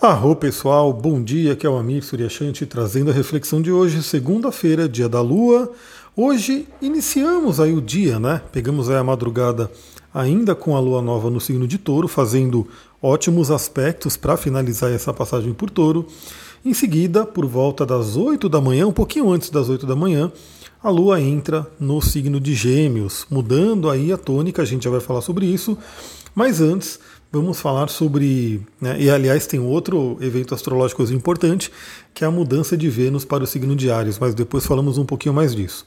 Arro pessoal, bom dia, aqui é o Amir Suryashanti trazendo a reflexão de hoje, segunda-feira, dia da lua. Hoje iniciamos aí o dia, né? Pegamos aí a madrugada ainda com a lua nova no signo de touro, fazendo ótimos aspectos para finalizar essa passagem por touro. Em seguida, por volta das 8 da manhã, um pouquinho antes das 8 da manhã, a lua entra no signo de Gêmeos, mudando aí a tônica, a gente já vai falar sobre isso. Mas antes, vamos falar sobre. Né, e aliás, tem outro evento astrológico importante, que é a mudança de Vênus para o signo de Ares, mas depois falamos um pouquinho mais disso.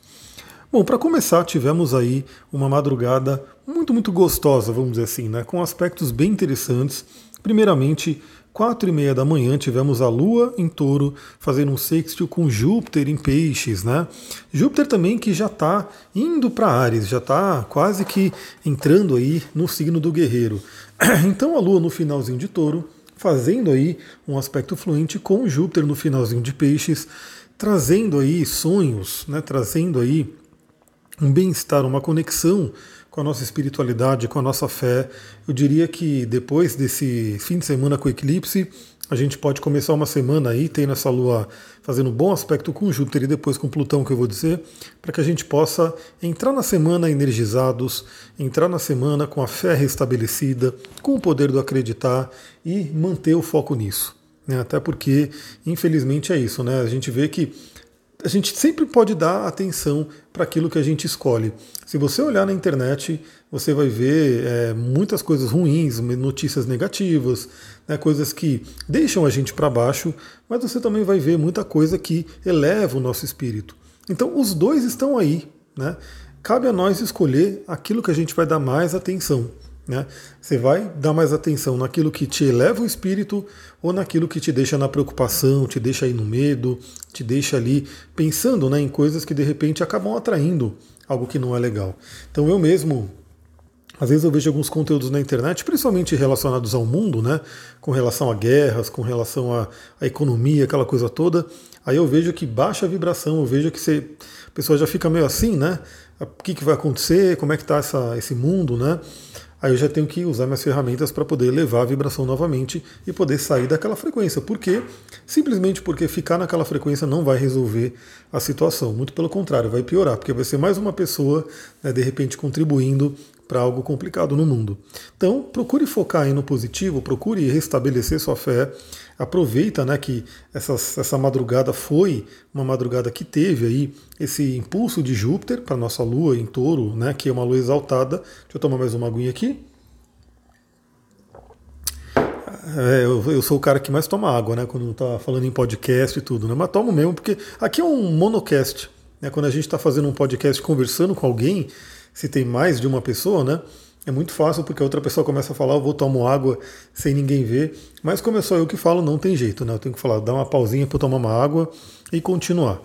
Bom, para começar, tivemos aí uma madrugada muito, muito gostosa, vamos dizer assim, né, com aspectos bem interessantes. Primeiramente, quatro e meia da manhã tivemos a Lua em Touro fazendo um sextil com Júpiter em Peixes, né? Júpiter também que já está indo para Ares, já está quase que entrando aí no signo do Guerreiro. Então a Lua no finalzinho de Touro fazendo aí um aspecto fluente com Júpiter no finalzinho de Peixes, trazendo aí sonhos, né? Trazendo aí um bem-estar, uma conexão com a nossa espiritualidade, com a nossa fé. Eu diria que depois desse fim de semana com o eclipse, a gente pode começar uma semana aí, tendo essa lua fazendo um bom aspecto com Júpiter e depois com Plutão, que eu vou dizer, para que a gente possa entrar na semana energizados, entrar na semana com a fé restabelecida, com o poder do acreditar e manter o foco nisso. Né? Até porque, infelizmente, é isso, né? A gente vê que a gente sempre pode dar atenção para aquilo que a gente escolhe. Se você olhar na internet, você vai ver é, muitas coisas ruins, notícias negativas, né, coisas que deixam a gente para baixo, mas você também vai ver muita coisa que eleva o nosso espírito. Então, os dois estão aí. Né? Cabe a nós escolher aquilo que a gente vai dar mais atenção. Né? Você vai dar mais atenção naquilo que te eleva o espírito ou naquilo que te deixa na preocupação, te deixa aí no medo, te deixa ali pensando né, em coisas que de repente acabam atraindo algo que não é legal. Então eu mesmo, às vezes eu vejo alguns conteúdos na internet, principalmente relacionados ao mundo, né, com relação a guerras, com relação à, economia, aquela coisa toda. Aí eu vejo que baixa a vibração, eu vejo que você, a pessoa já fica meio assim, né? O que, que vai acontecer? Como é que está esse mundo, né? Aí eu já tenho que usar minhas ferramentas para poder elevar a vibração novamente e poder sair daquela frequência. Por quê? Simplesmente porque ficar naquela frequência não vai resolver a situação. Muito pelo contrário, vai piorar, porque vai ser mais uma pessoa, né, de repente, contribuindo para algo complicado no mundo. Então, procure focar aí no positivo, procure restabelecer sua fé. Aproveita né, que essa, essa madrugada foi uma madrugada que teve aí esse impulso de Júpiter para nossa Lua em touro, né, que é uma lua exaltada. Deixa eu tomar mais uma aguinha aqui. É, eu, eu, sou o cara que mais toma água, né? Quando tá falando em podcast e tudo, né? Mas tomo mesmo, porque aqui é um monocast. Né? Quando a gente está fazendo um podcast conversando com alguém, se tem mais de uma pessoa, né? É muito fácil porque a outra pessoa começa a falar, eu vou tomar água sem ninguém ver. Mas como é só eu que falo, não tem jeito, né? Eu tenho que falar, dar uma pausinha para tomar uma água e continuar.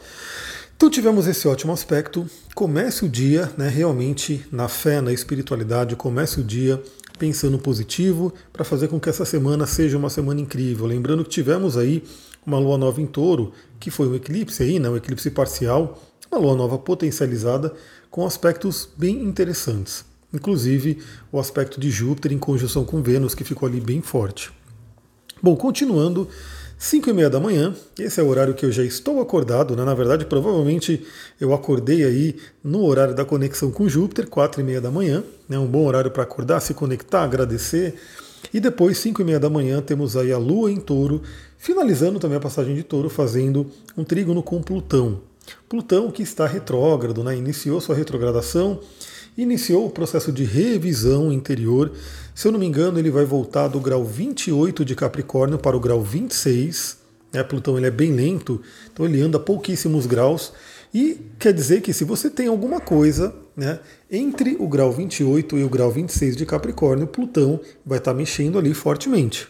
Então tivemos esse ótimo aspecto. Comece o dia, né, realmente na fé, na espiritualidade, comece o dia pensando positivo para fazer com que essa semana seja uma semana incrível. Lembrando que tivemos aí uma lua nova em touro, que foi um eclipse aí, né, um eclipse parcial, uma lua nova potencializada com aspectos bem interessantes. Inclusive o aspecto de Júpiter em conjunção com Vênus, que ficou ali bem forte. Bom, continuando, 5 e meia da manhã, esse é o horário que eu já estou acordado, né? na verdade provavelmente eu acordei aí no horário da conexão com Júpiter, 4 e meia da manhã, né? um bom horário para acordar, se conectar, agradecer, e depois 5 e meia da manhã temos aí a Lua em touro, finalizando também a passagem de touro, fazendo um trígono com Plutão. Plutão, que está retrógrado, né, iniciou sua retrogradação, iniciou o processo de revisão interior. Se eu não me engano, ele vai voltar do grau 28 de Capricórnio para o grau 26. Né, Plutão ele é bem lento, então ele anda pouquíssimos graus. E quer dizer que se você tem alguma coisa né, entre o grau 28 e o grau 26 de Capricórnio, Plutão vai estar mexendo ali fortemente.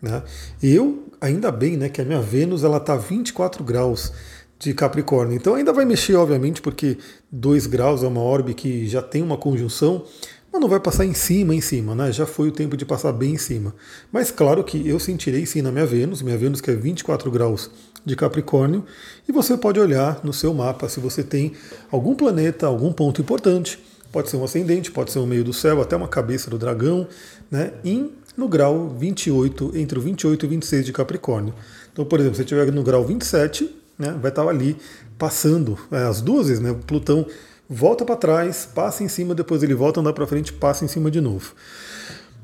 Né? Eu, ainda bem né, que a minha Vênus está 24 graus de Capricórnio. Então ainda vai mexer, obviamente, porque 2 graus é uma orbe que já tem uma conjunção, mas não vai passar em cima, em cima, né? Já foi o tempo de passar bem em cima. Mas claro que eu sentirei sim na minha Vênus, minha Vênus que é 24 graus de Capricórnio, e você pode olhar no seu mapa se você tem algum planeta, algum ponto importante, pode ser um ascendente, pode ser um meio do céu, até uma cabeça do dragão, né? Em no grau 28, entre o 28 e 26 de Capricórnio. Então, por exemplo, se estiver no grau 27, né, vai estar ali passando é, as duas vezes, né? Plutão volta para trás, passa em cima, depois ele volta a andar para frente, passa em cima de novo.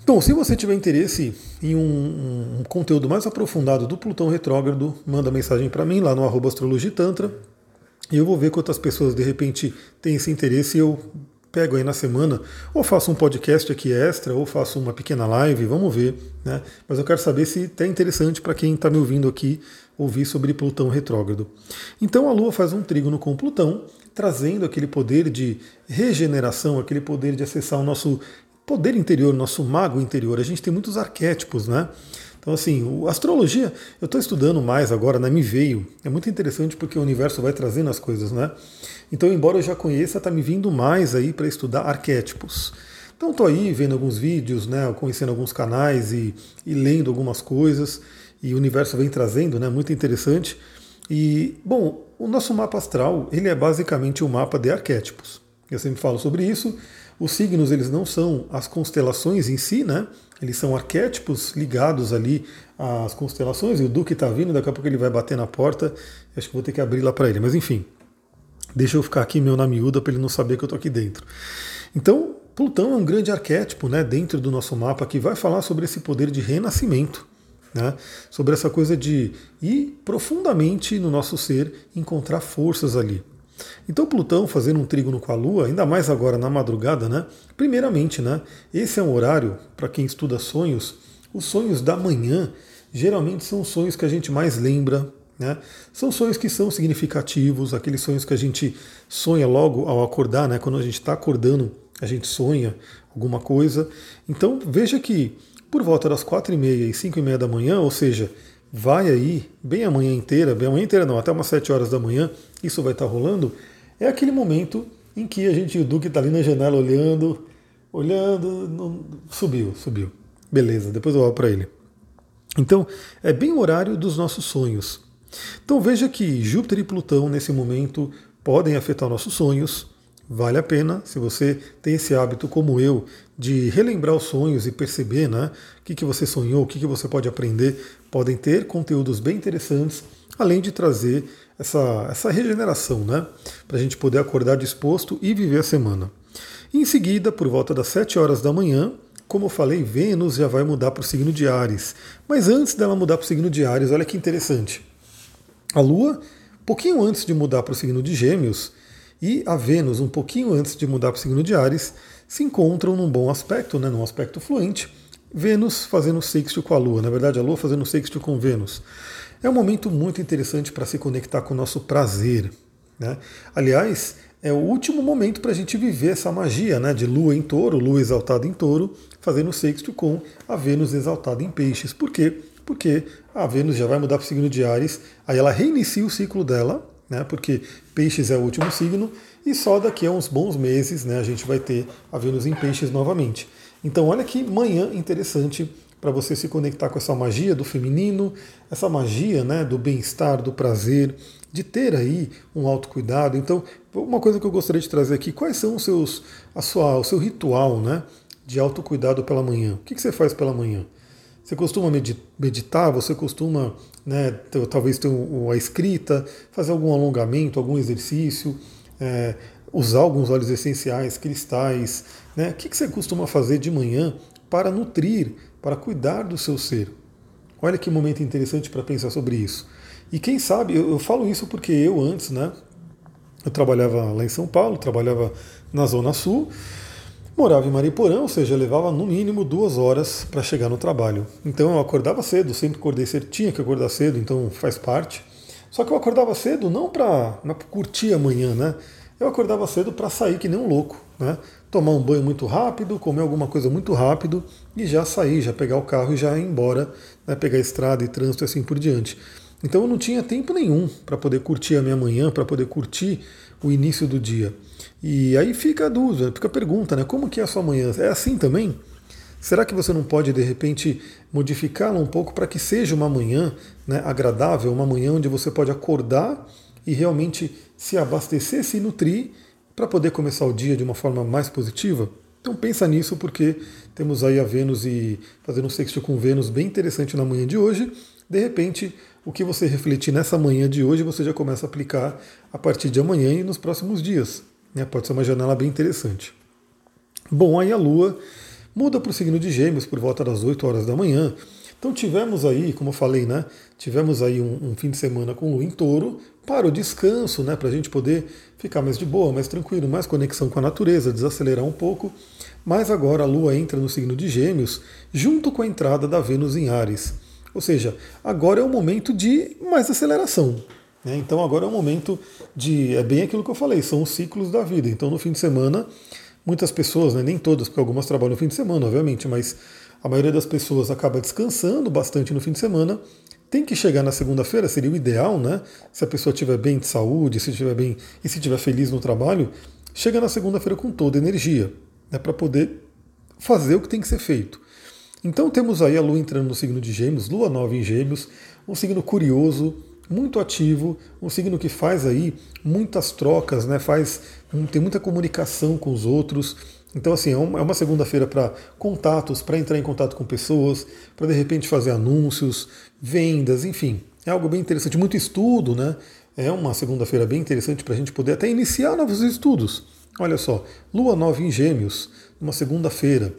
Então, se você tiver interesse em um, um, conteúdo mais aprofundado do Plutão retrógrado, manda mensagem para mim lá no arroba astrologitantra e eu vou ver quantas pessoas de repente têm esse interesse e eu pego aí na semana, ou faço um podcast aqui extra, ou faço uma pequena live, vamos ver, né? Mas eu quero saber se é interessante para quem está me ouvindo aqui ouvir sobre Plutão retrógrado. Então a Lua faz um trígono com Plutão, trazendo aquele poder de regeneração, aquele poder de acessar o nosso poder interior, nosso mago interior. A gente tem muitos arquétipos, né? Então, assim, a astrologia, eu estou estudando mais agora, né? Me veio. É muito interessante porque o universo vai trazendo as coisas, né? Então, embora eu já conheça, está me vindo mais aí para estudar arquétipos. Então, estou aí vendo alguns vídeos, né? Conhecendo alguns canais e, e lendo algumas coisas. E o universo vem trazendo, né? Muito interessante. E, bom, o nosso mapa astral, ele é basicamente um mapa de arquétipos. Eu sempre falo sobre isso. Os signos, eles não são as constelações em si, né? Eles são arquétipos ligados ali às constelações. E o Duque está vindo, daqui a pouco ele vai bater na porta. Acho que vou ter que abrir lá para ele. Mas enfim, deixa eu ficar aqui meu na miúda para ele não saber que eu estou aqui dentro. Então, Plutão é um grande arquétipo né, dentro do nosso mapa que vai falar sobre esse poder de renascimento. Né, sobre essa coisa de ir profundamente no nosso ser, encontrar forças ali. Então Plutão fazendo um trígono com a Lua, ainda mais agora na madrugada, né? Primeiramente, né? Esse é um horário para quem estuda sonhos. Os sonhos da manhã geralmente são sonhos que a gente mais lembra, né? São sonhos que são significativos, aqueles sonhos que a gente sonha logo ao acordar, né? Quando a gente está acordando, a gente sonha alguma coisa. Então veja que por volta das quatro e meia e cinco e meia da manhã, ou seja, vai aí, bem a manhã inteira, bem a manhã inteira não, até umas 7 horas da manhã, isso vai estar rolando, é aquele momento em que a gente, o Duque está ali na janela olhando, olhando, não, subiu, subiu. Beleza, depois eu olho para ele. Então, é bem o horário dos nossos sonhos. Então veja que Júpiter e Plutão, nesse momento, podem afetar nossos sonhos, Vale a pena, se você tem esse hábito como eu, de relembrar os sonhos e perceber né, o que, que você sonhou, o que, que você pode aprender, podem ter conteúdos bem interessantes, além de trazer essa, essa regeneração, né? Para a gente poder acordar disposto e viver a semana. Em seguida, por volta das 7 horas da manhã, como eu falei, Vênus já vai mudar para o signo de Ares. Mas antes dela mudar para o signo de Ares, olha que interessante. A Lua, pouquinho antes de mudar para o signo de Gêmeos, e a Vênus, um pouquinho antes de mudar para o signo de Ares, se encontram num bom aspecto, né, num aspecto fluente, Vênus fazendo sexto com a Lua, na verdade a Lua fazendo sexto com Vênus. É um momento muito interessante para se conectar com o nosso prazer. Né? Aliás, é o último momento para a gente viver essa magia né, de Lua em touro, Lua exaltada em touro, fazendo sexto com a Vênus exaltada em peixes. Por quê? Porque a Vênus já vai mudar para o signo de Ares, aí ela reinicia o ciclo dela, né, porque Peixes é o último signo, e só daqui a uns bons meses né, a gente vai ter a Vênus em Peixes novamente. Então, olha que manhã interessante para você se conectar com essa magia do feminino, essa magia né, do bem-estar, do prazer, de ter aí um autocuidado. Então, uma coisa que eu gostaria de trazer aqui, quais são os seus, a sua, o seu ritual né, de autocuidado pela manhã? O que, que você faz pela manhã? Você costuma meditar? Você costuma, né, talvez ter a escrita, fazer algum alongamento, algum exercício, é, usar alguns óleos essenciais, cristais? Né? O que você costuma fazer de manhã para nutrir, para cuidar do seu ser? Olha que momento interessante para pensar sobre isso. E quem sabe, eu, eu falo isso porque eu antes, né, eu trabalhava lá em São Paulo, trabalhava na Zona Sul, Morava em Mariporã, ou seja, levava no mínimo duas horas para chegar no trabalho. Então eu acordava cedo, sempre acordei cedo, tinha que acordar cedo, então faz parte. Só que eu acordava cedo não para curtir a manhã, né? Eu acordava cedo para sair que nem um louco, né? Tomar um banho muito rápido, comer alguma coisa muito rápido e já sair, já pegar o carro e já ir embora, né? pegar estrada e trânsito e assim por diante. Então eu não tinha tempo nenhum para poder curtir a minha manhã, para poder curtir o início do dia. E aí fica a dúvida, fica a pergunta, né? Como que é a sua manhã? É assim também? Será que você não pode, de repente, modificá-la um pouco para que seja uma manhã né, agradável, uma manhã onde você pode acordar e realmente se abastecer, se nutrir para poder começar o dia de uma forma mais positiva? Então pensa nisso porque temos aí a Vênus e fazendo um sexto com Vênus bem interessante na manhã de hoje. De repente, o que você refletir nessa manhã de hoje, você já começa a aplicar a partir de amanhã e nos próximos dias. Né? Pode ser uma janela bem interessante. Bom, aí a Lua muda para o signo de Gêmeos por volta das 8 horas da manhã. Então tivemos aí, como eu falei, né? Tivemos aí um, um fim de semana com Lua em touro para o descanso, né? Para a gente poder ficar mais de boa, mais tranquilo, mais conexão com a natureza, desacelerar um pouco. Mas agora a Lua entra no signo de Gêmeos junto com a entrada da Vênus em Ares. Ou seja, agora é o momento de mais aceleração. Né? Então agora é o momento de. É bem aquilo que eu falei, são os ciclos da vida. Então no fim de semana, muitas pessoas, né, nem todas, porque algumas trabalham no fim de semana, obviamente, mas a maioria das pessoas acaba descansando bastante no fim de semana. Tem que chegar na segunda-feira, seria o ideal, né? Se a pessoa estiver bem de saúde, se estiver bem e se estiver feliz no trabalho, chega na segunda-feira com toda a energia, né, para poder fazer o que tem que ser feito. Então temos aí a Lua entrando no signo de Gêmeos, Lua nova em Gêmeos, um signo curioso, muito ativo, um signo que faz aí muitas trocas, né? Faz tem muita comunicação com os outros, então, assim, é uma é segunda-feira para contatos, para entrar em contato com pessoas, para de repente fazer anúncios, vendas, enfim. É algo bem interessante, muito estudo, né? É uma segunda-feira bem interessante para a gente poder até iniciar novos estudos. Olha só, Lua nova em Gêmeos, uma segunda-feira.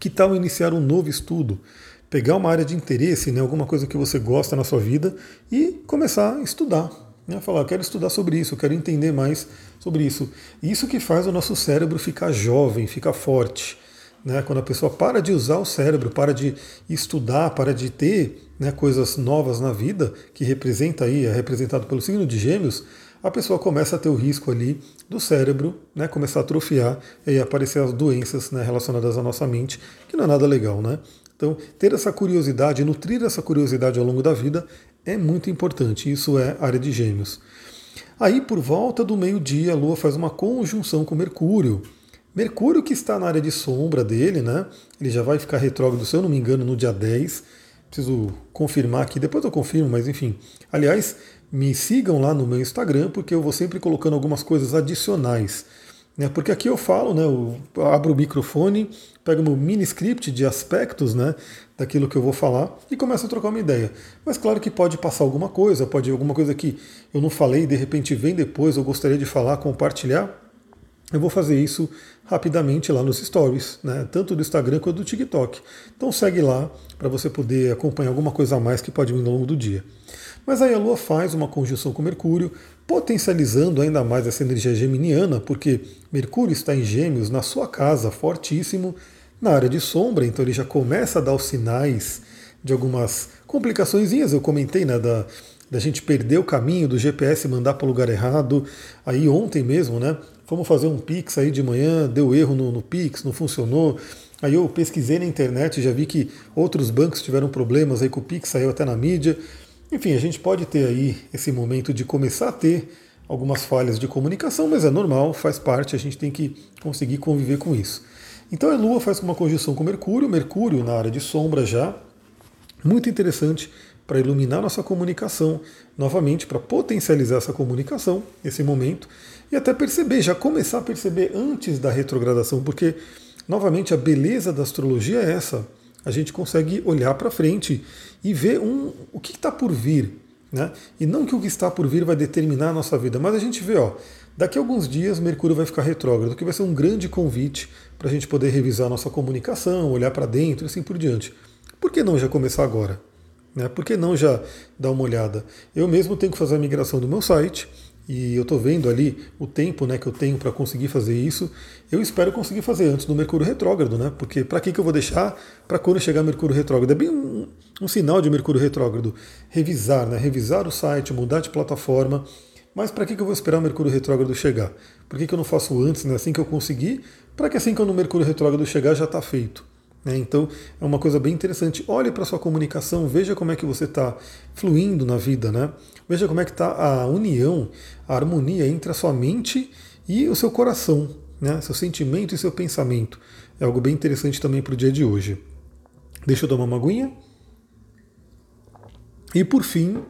Que tal iniciar um novo estudo? Pegar uma área de interesse, né, alguma coisa que você gosta na sua vida e começar a estudar. Né? Falar, eu quero estudar sobre isso, eu quero entender mais sobre isso. Isso que faz o nosso cérebro ficar jovem, ficar forte. Né? Quando a pessoa para de usar o cérebro, para de estudar, para de ter né, coisas novas na vida, que representa aí, é representado pelo signo de gêmeos, a pessoa começa a ter o risco ali do cérebro né, começar a atrofiar e aparecer as doenças né, relacionadas à nossa mente, que não é nada legal, né? Então, ter essa curiosidade, nutrir essa curiosidade ao longo da vida é muito importante. Isso é área de gêmeos. Aí, por volta do meio-dia, a Lua faz uma conjunção com Mercúrio. Mercúrio que está na área de sombra dele, né? Ele já vai ficar retrógrado, se eu não me engano, no dia 10. Preciso confirmar aqui, depois eu confirmo, mas enfim. Aliás, me sigam lá no meu Instagram, porque eu vou sempre colocando algumas coisas adicionais. Né? Porque aqui eu falo, né? Eu abro o microfone, pego meu mini script de aspectos né, daquilo que eu vou falar e começo a trocar uma ideia. Mas claro que pode passar alguma coisa, pode alguma coisa que eu não falei de repente vem depois, eu gostaria de falar, compartilhar. Eu vou fazer isso rapidamente lá nos stories, né, tanto do Instagram quanto do TikTok. Então segue lá para você poder acompanhar alguma coisa a mais que pode vir ao longo do dia. Mas aí a Lua faz uma conjunção com Mercúrio, potencializando ainda mais essa energia geminiana, porque Mercúrio está em Gêmeos, na sua casa, fortíssimo, na área de sombra, então ele já começa a dar os sinais de algumas complicações. Eu comentei né, da, da gente perder o caminho do GPS mandar para o lugar errado. Aí ontem mesmo, né? Fomos fazer um Pix aí de manhã, deu erro no, no Pix, não funcionou. Aí eu pesquisei na internet, já vi que outros bancos tiveram problemas aí com o Pix, saiu até na mídia. Enfim, a gente pode ter aí esse momento de começar a ter algumas falhas de comunicação, mas é normal, faz parte, a gente tem que conseguir conviver com isso. Então a Lua faz uma conjunção com Mercúrio, Mercúrio na área de sombra já, muito interessante para iluminar nossa comunicação, novamente para potencializar essa comunicação nesse momento e até perceber, já começar a perceber antes da retrogradação, porque novamente a beleza da astrologia é essa a gente consegue olhar para frente e ver um, o que está por vir. Né? E não que o que está por vir vai determinar a nossa vida, mas a gente vê, ó, daqui a alguns dias Mercúrio vai ficar retrógrado, que vai ser um grande convite para a gente poder revisar nossa comunicação, olhar para dentro e assim por diante. Por que não já começar agora? Né? Por que não já dar uma olhada? Eu mesmo tenho que fazer a migração do meu site, e eu estou vendo ali o tempo né, que eu tenho para conseguir fazer isso. Eu espero conseguir fazer antes do Mercúrio retrógrado, né? Porque para que, que eu vou deixar para quando chegar Mercúrio retrógrado? É bem um, um, sinal de Mercúrio retrógrado. Revisar, né? Revisar o site, mudar de plataforma. Mas para que, que eu vou esperar o Mercúrio retrógrado chegar? Por que, que eu não faço antes, né, assim que eu conseguir? Para que assim que o Mercúrio retrógrado chegar já está feito. Né? Então é uma coisa bem interessante. Olhe para a sua comunicação, veja como é que você está fluindo na vida, né? Veja como é que está a união, a harmonia entre a sua mente e o seu coração, né? seu sentimento e seu pensamento. É algo bem interessante também para o dia de hoje. Deixa eu tomar uma aguinha. E por fim,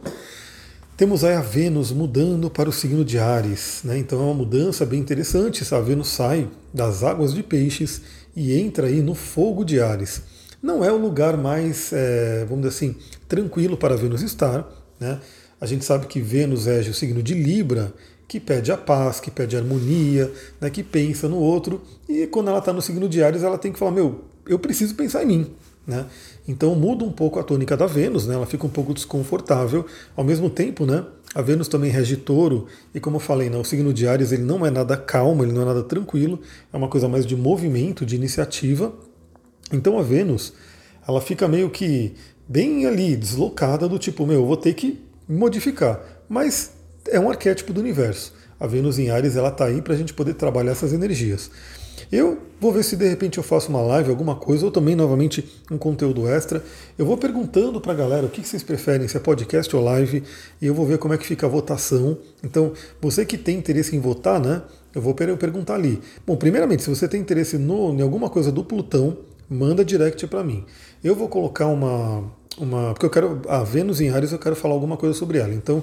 Temos aí a Vênus mudando para o signo de Ares, né? então é uma mudança bem interessante. A Vênus sai das águas de peixes e entra aí no fogo de Ares. Não é o lugar mais, é, vamos dizer assim, tranquilo para Vênus estar. Né? A gente sabe que Vênus rege o signo de Libra, que pede a paz, que pede a harmonia, né, que pensa no outro. E quando ela está no signo de Ares, ela tem que falar: meu, eu preciso pensar em mim. Né? Então muda um pouco a tônica da Vênus, né? ela fica um pouco desconfortável. Ao mesmo tempo, né, a Vênus também rege touro, e como eu falei, né, o signo de Ares ele não é nada calmo, ele não é nada tranquilo, é uma coisa mais de movimento, de iniciativa. Então a Vênus ela fica meio que bem ali, deslocada, do tipo, meu, eu vou ter que modificar. Mas é um arquétipo do universo. A Vênus em Ares ela está aí para a gente poder trabalhar essas energias. Eu vou ver se de repente eu faço uma live, alguma coisa, ou também novamente um conteúdo extra. Eu vou perguntando para a galera o que vocês preferem, se é podcast ou live, e eu vou ver como é que fica a votação. Então, você que tem interesse em votar, né? Eu vou perguntar ali. Bom, primeiramente, se você tem interesse no, em alguma coisa do Plutão, manda direct para mim. Eu vou colocar uma, uma. Porque eu quero. A Vênus em Ares, eu quero falar alguma coisa sobre ela. Então,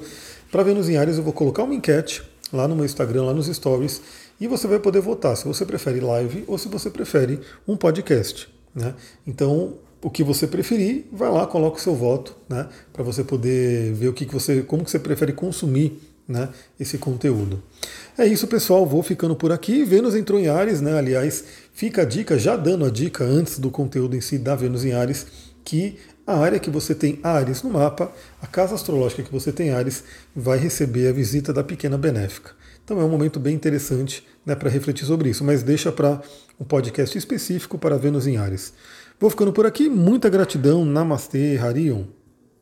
para Vênus em Ares, eu vou colocar uma enquete lá no meu Instagram, lá nos stories, e você vai poder votar se você prefere live ou se você prefere um podcast. Né? Então, o que você preferir, vai lá, coloca o seu voto, né? Para você poder ver o que, que você, como que você prefere consumir né, esse conteúdo. É isso, pessoal. Vou ficando por aqui. Vênus entrou em Ares, né? Aliás, fica a dica, já dando a dica antes do conteúdo em si da Vênus em Ares, que a área que você tem Ares no mapa, a casa astrológica que você tem Ares, vai receber a visita da pequena benéfica. Então é um momento bem interessante né, para refletir sobre isso, mas deixa para um podcast específico para Vênus em Ares. Vou ficando por aqui, muita gratidão, Namastê, Harion.